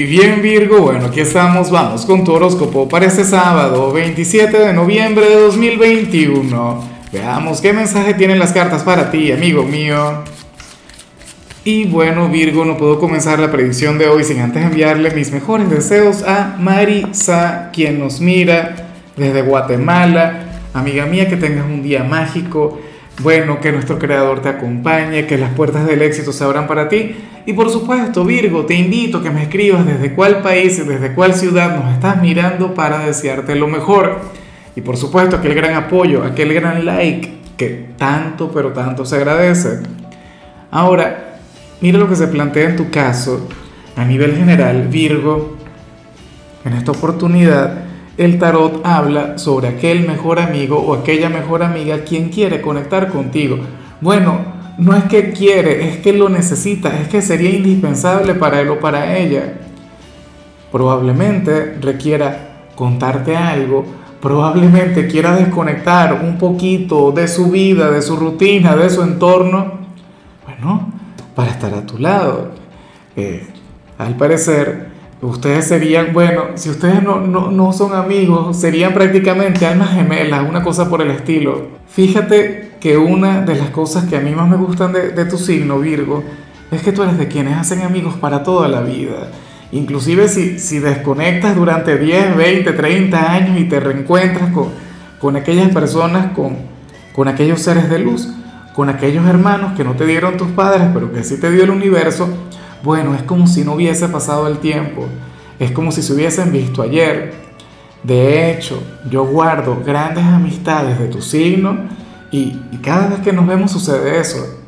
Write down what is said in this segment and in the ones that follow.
Y bien Virgo, bueno, aquí estamos, vamos con tu horóscopo para este sábado 27 de noviembre de 2021. Veamos qué mensaje tienen las cartas para ti, amigo mío. Y bueno Virgo, no puedo comenzar la predicción de hoy sin antes enviarle mis mejores deseos a Marisa, quien nos mira desde Guatemala. Amiga mía, que tengas un día mágico. Bueno, que nuestro creador te acompañe, que las puertas del éxito se abran para ti. Y por supuesto, Virgo, te invito a que me escribas desde cuál país y desde cuál ciudad nos estás mirando para desearte lo mejor. Y por supuesto, aquel gran apoyo, aquel gran like que tanto, pero tanto se agradece. Ahora, mira lo que se plantea en tu caso a nivel general, Virgo. En esta oportunidad, el tarot habla sobre aquel mejor amigo o aquella mejor amiga quien quiere conectar contigo. Bueno, no es que quiere, es que lo necesita, es que sería indispensable para él o para ella. Probablemente requiera contarte algo, probablemente quiera desconectar un poquito de su vida, de su rutina, de su entorno, bueno, para estar a tu lado. Eh, al parecer, Ustedes serían, bueno, si ustedes no, no, no, son amigos, serían prácticamente almas gemelas, una cosa por el estilo. Fíjate que una de las cosas que a mí más me gustan de, tu signo, Virgo, es que tú eres de quienes hacen amigos para toda la vida. Inclusive si, si desconectas durante 10, 20, 30 años y te reencuentras con, con aquellas personas, con, con aquellos seres de luz, con aquellos hermanos que no te dieron tus padres, pero que sí te dio el universo, bueno, es como si no hubiese pasado el tiempo, es como si se hubiesen visto ayer. De hecho, yo guardo grandes amistades de tu signo y, cada vez que nos vemos sucede eso.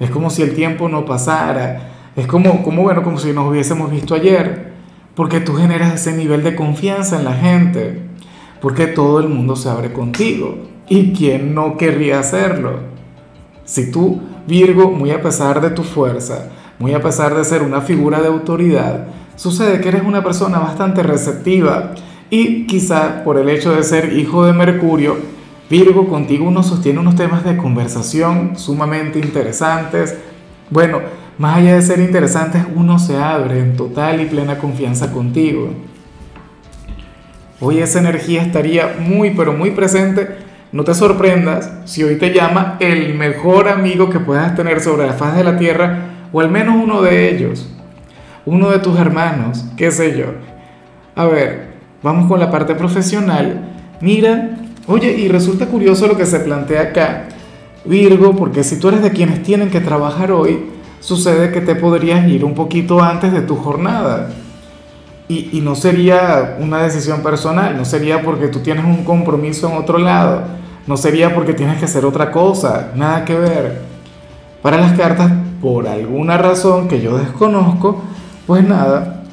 Es como si el tiempo no pasara, es como, como, bueno, como si nos hubiésemos visto ayer, porque tú generas ese nivel de confianza en la gente, porque todo el mundo se abre contigo. ¿Y quién no querría hacerlo? Si tú, Virgo, muy a pesar de tu fuerza, muy a pesar de ser una figura de autoridad, sucede que eres una persona bastante receptiva y quizá por el hecho de ser hijo de Mercurio, Virgo contigo uno sostiene unos temas de conversación sumamente interesantes. Bueno, más allá de ser interesantes, uno se abre en total y plena confianza contigo. Hoy esa energía estaría muy, pero muy presente. No te sorprendas si hoy te llama el mejor amigo que puedas tener sobre la faz de la Tierra o al menos uno de ellos, uno de tus hermanos, qué sé yo. A ver, vamos con la parte profesional. Mira, oye, y resulta curioso lo que se plantea acá, Virgo, porque si tú eres de quienes tienen que trabajar hoy, sucede que te podrías ir un poquito antes de tu jornada. Y, no sería una decisión personal, no sería porque tú tienes un compromiso en otro lado, no sería porque tienes que hacer otra cosa, nada que ver. Para las cartas por alguna razón que yo desconozco, pues nada,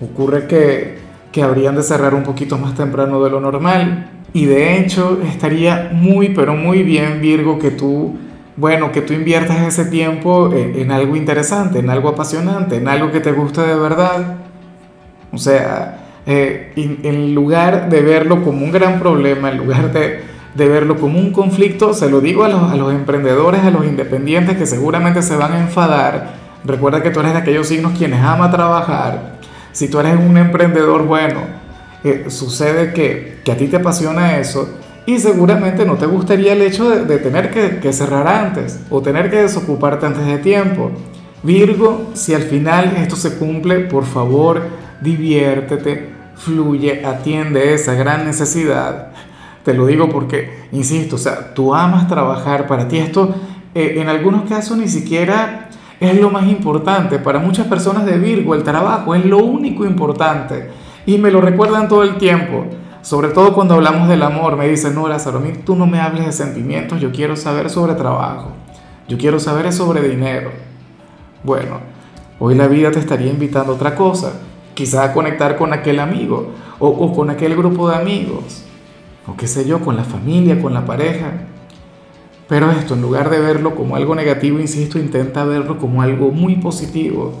ocurre que, que habrían de cerrar un poquito más temprano de lo normal. Y de hecho estaría muy, pero muy bien, Virgo, que tú, bueno, que tú inviertas ese tiempo en, algo interesante, en algo apasionante, en algo que te guste de verdad. O sea, eh, en lugar de verlo como un gran problema, en lugar de de verlo como un conflicto, se lo digo a los, a los, emprendedores, a los independientes que seguramente se van a enfadar. Recuerda que tú eres de aquellos signos quienes ama trabajar. Si tú eres un emprendedor bueno, sucede que, que, a ti te apasiona eso y seguramente no te gustaría el hecho de, tener que, que cerrar antes o tener que desocuparte antes de tiempo. Virgo, si al final esto se cumple, por favor, diviértete, fluye, atiende esa gran necesidad. Te lo digo porque, insisto, o sea, tú amas trabajar, para ti esto eh, en algunos casos ni siquiera es lo más importante. Para muchas personas de Virgo el trabajo es lo único importante y me lo recuerdan todo el tiempo. Sobre todo cuando hablamos del amor, me dicen, no, Lázaro, tú no me hables de sentimientos, yo quiero saber sobre trabajo, yo quiero saber sobre dinero. Bueno, hoy la vida te estaría invitando a otra cosa, quizá a conectar con aquel amigo o, o con aquel grupo de amigos o qué sé yo, con la familia, con la pareja. Pero esto, en lugar de verlo como algo negativo, insisto, intenta verlo como algo muy positivo.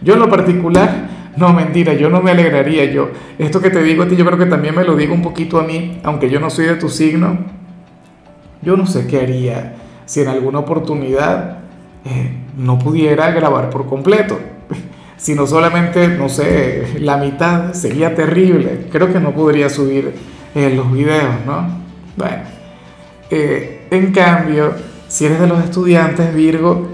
Yo en lo particular, no mentira, yo no me alegraría. Yo, esto que te digo a ti, yo creo que también me lo digo un poquito a mí, aunque yo no soy de tu signo. Yo no sé qué haría si en alguna oportunidad eh, no pudiera grabar por completo. sino solamente, no sé, la mitad, sería terrible. Creo que no podría subir eh, los videos, ¿no? Bueno, eh, en cambio, si eres de los estudiantes, Virgo,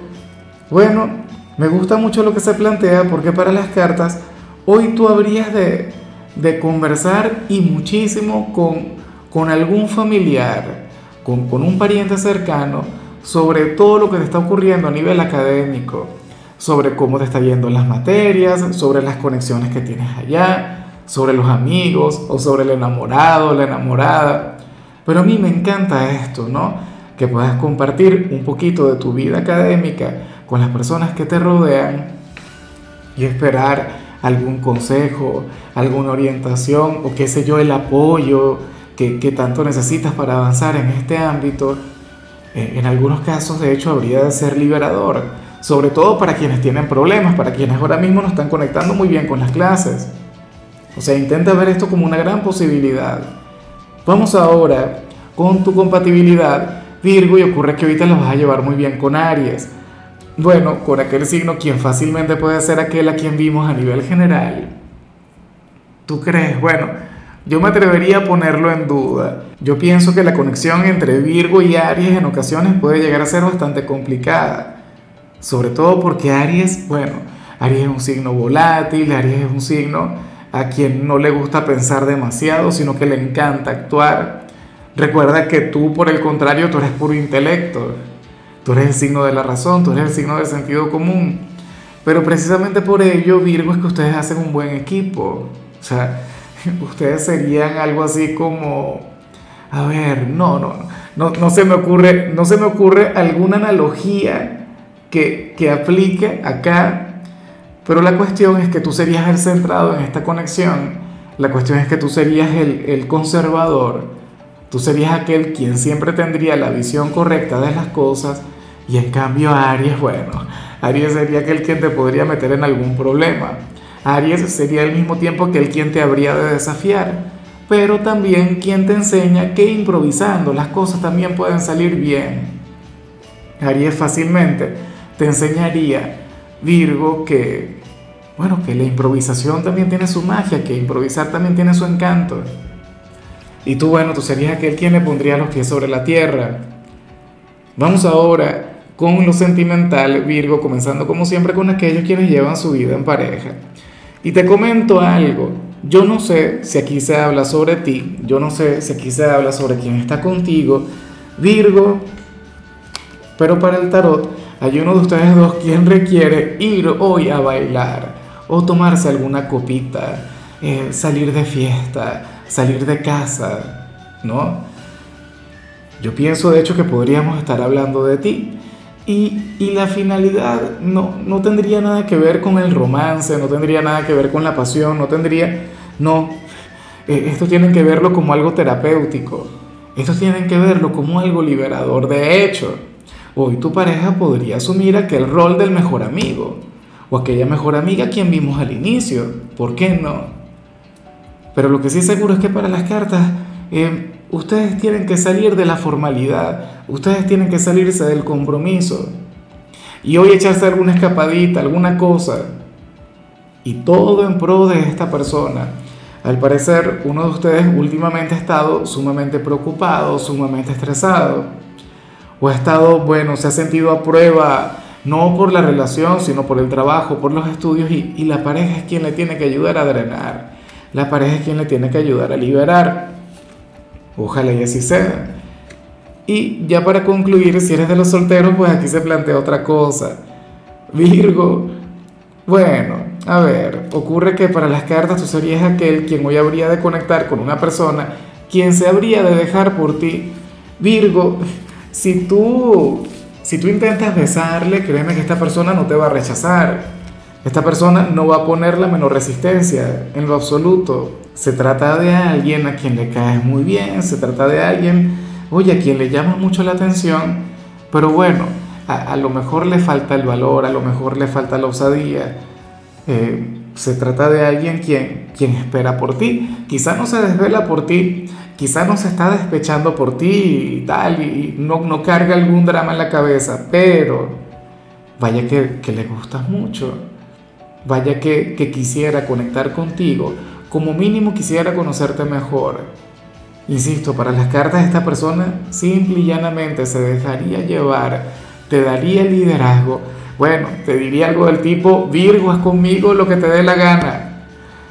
bueno, me gusta mucho lo que se plantea porque para las cartas, hoy tú habrías de, de conversar y muchísimo con, con algún familiar, con, con un pariente cercano, sobre todo lo que te está ocurriendo a nivel académico sobre cómo te está yendo en las materias, sobre las conexiones que tienes allá, sobre los amigos o sobre el enamorado, la enamorada. Pero a mí me encanta esto, ¿no? Que puedas compartir un poquito de tu vida académica con las personas que te rodean y esperar algún consejo, alguna orientación o qué sé yo, el apoyo que, que tanto necesitas para avanzar en este ámbito. Eh, en algunos casos, de hecho, habría de ser liberador sobre todo para quienes tienen problemas, para quienes ahora mismo no están conectando muy bien con las clases. O sea, intenta ver esto como una gran posibilidad. Vamos ahora con tu compatibilidad, Virgo, y ocurre que ahorita lo vas a llevar muy bien con Aries. Bueno, con aquel signo quien fácilmente puede ser aquel a quien vimos a nivel general. ¿Tú crees? Bueno, yo me atrevería a ponerlo en duda. Yo pienso que la conexión entre Virgo y Aries en ocasiones puede llegar a ser bastante complicada. Sobre todo porque Aries, bueno, Aries es un signo volátil, Aries es un signo a quien no le gusta pensar demasiado, sino que le encanta actuar. Recuerda que tú, por el contrario, tú eres puro intelecto. Tú eres el signo de la razón, tú eres el signo del sentido común. Pero precisamente por ello, Virgo, es que ustedes hacen un buen equipo. O sea, ustedes serían algo así como, a ver, no, no, no, no se me ocurre, no se me ocurre alguna analogía que, que aplique acá, pero la cuestión es que tú serías el centrado en esta conexión, la cuestión es que tú serías el, el conservador, tú serías aquel quien siempre tendría la visión correcta de las cosas, y en cambio Aries, bueno, Aries sería aquel quien te podría meter en algún problema. Aries sería al mismo tiempo que el quien te habría de desafiar, pero también quien te enseña que improvisando las cosas también pueden salir bien. Aries fácilmente te enseñaría, Virgo, que, bueno, que la improvisación también tiene su magia, que improvisar también tiene su encanto. Y tú, bueno, tú serías aquel quien le pondría los pies sobre la tierra. Vamos ahora con lo sentimental, Virgo, comenzando como siempre con aquellos quienes llevan su vida en pareja. Y te comento algo, yo no sé si aquí se habla sobre ti, yo no sé si aquí se habla sobre quién está contigo, Virgo, pero para el tarot hay uno de ustedes dos quien requiere ir hoy a bailar o tomarse alguna copita, eh, salir de fiesta, salir de casa, ¿no? Yo pienso de hecho que podríamos estar hablando de ti. Y, la finalidad no, no tendría nada que ver con el romance, no tendría nada que ver con la pasión, no tendría, no, eh, esto tienen que verlo como algo terapéutico, esto tienen que verlo como algo liberador. De hecho, Hoy tu pareja podría asumir aquel rol del mejor amigo o aquella mejor amiga quien vimos al inicio. ¿Por qué no? Pero lo que sí seguro es que para las cartas eh, ustedes tienen que salir de la formalidad, ustedes tienen que salirse del compromiso. Y hoy echarse alguna escapadita, alguna cosa. Y todo en pro de esta persona. Al parecer, uno de ustedes últimamente ha estado sumamente preocupado, sumamente estresado. O ha estado, bueno, se ha sentido a prueba, no por la relación, sino por el trabajo, por los estudios, y, la pareja es quien le tiene que ayudar a drenar, la pareja es quien le tiene que ayudar a liberar. Ojalá y así sea. Y ya para concluir, si eres de los solteros, pues aquí se plantea otra cosa. Virgo, bueno, a ver, ocurre que para las cartas tú serías aquel quien hoy habría de conectar con una persona, quien se habría de dejar por ti. Virgo, si tú, si tú intentas besarle, créeme que esta persona no te va a rechazar. Esta persona no va a poner la menor resistencia en lo absoluto. Se trata de alguien a quien le caes muy bien, se trata de alguien, oye, a quien le llama mucho la atención, pero bueno, a, lo mejor le falta el valor, a lo mejor le falta la osadía. Eh, se trata de alguien quien, quien espera por ti. Quizá no se desvela por ti, quizá no se está despechando por ti y tal, y no, carga algún drama en la cabeza, pero vaya que, que le gustas mucho. Vaya que, que quisiera conectar contigo, como mínimo quisiera conocerte mejor. Insisto, para las cartas esta persona simple y llanamente se dejaría llevar, te daría el liderazgo. Bueno, te diría algo del tipo, Virgo, haz conmigo lo que te dé la gana.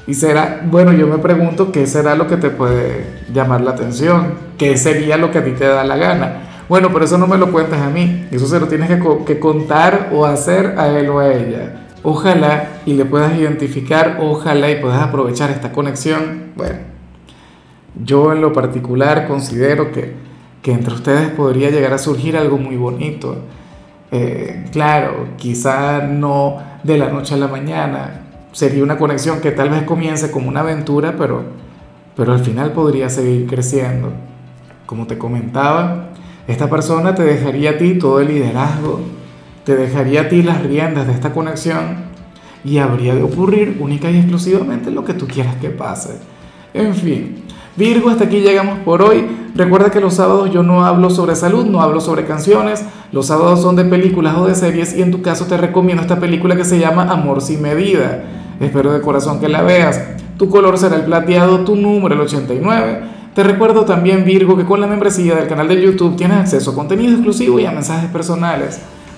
Y será, bueno, yo me pregunto qué será lo que te puede llamar la atención, qué sería lo que a ti te da la gana. Bueno, pero eso no me lo cuentas a mí, eso se lo tienes que, que contar o hacer a él o a ella. Ojalá y le puedas identificar, ojalá y puedas aprovechar esta conexión. Bueno, yo en lo particular considero que, que entre ustedes podría llegar a surgir algo muy bonito. Eh, claro, quizá no de la noche a la mañana, sería una conexión que tal vez comience como una aventura, pero, pero al final podría seguir creciendo. Como te comentaba, esta persona te dejaría a ti todo el liderazgo, te dejaría a ti las riendas de esta conexión y habría de ocurrir única y exclusivamente lo que tú quieras que pase. En fin, Virgo, hasta aquí llegamos por hoy. Recuerda que los sábados yo no hablo sobre salud, no hablo sobre canciones. Los sábados son de películas o de series y en tu caso te recomiendo esta película que se llama Amor sin medida. Espero de corazón que la veas. Tu color será el plateado, tu número el 89. Te recuerdo también, Virgo, que con la membresía del canal de YouTube tienes acceso a contenido exclusivo y a mensajes personales.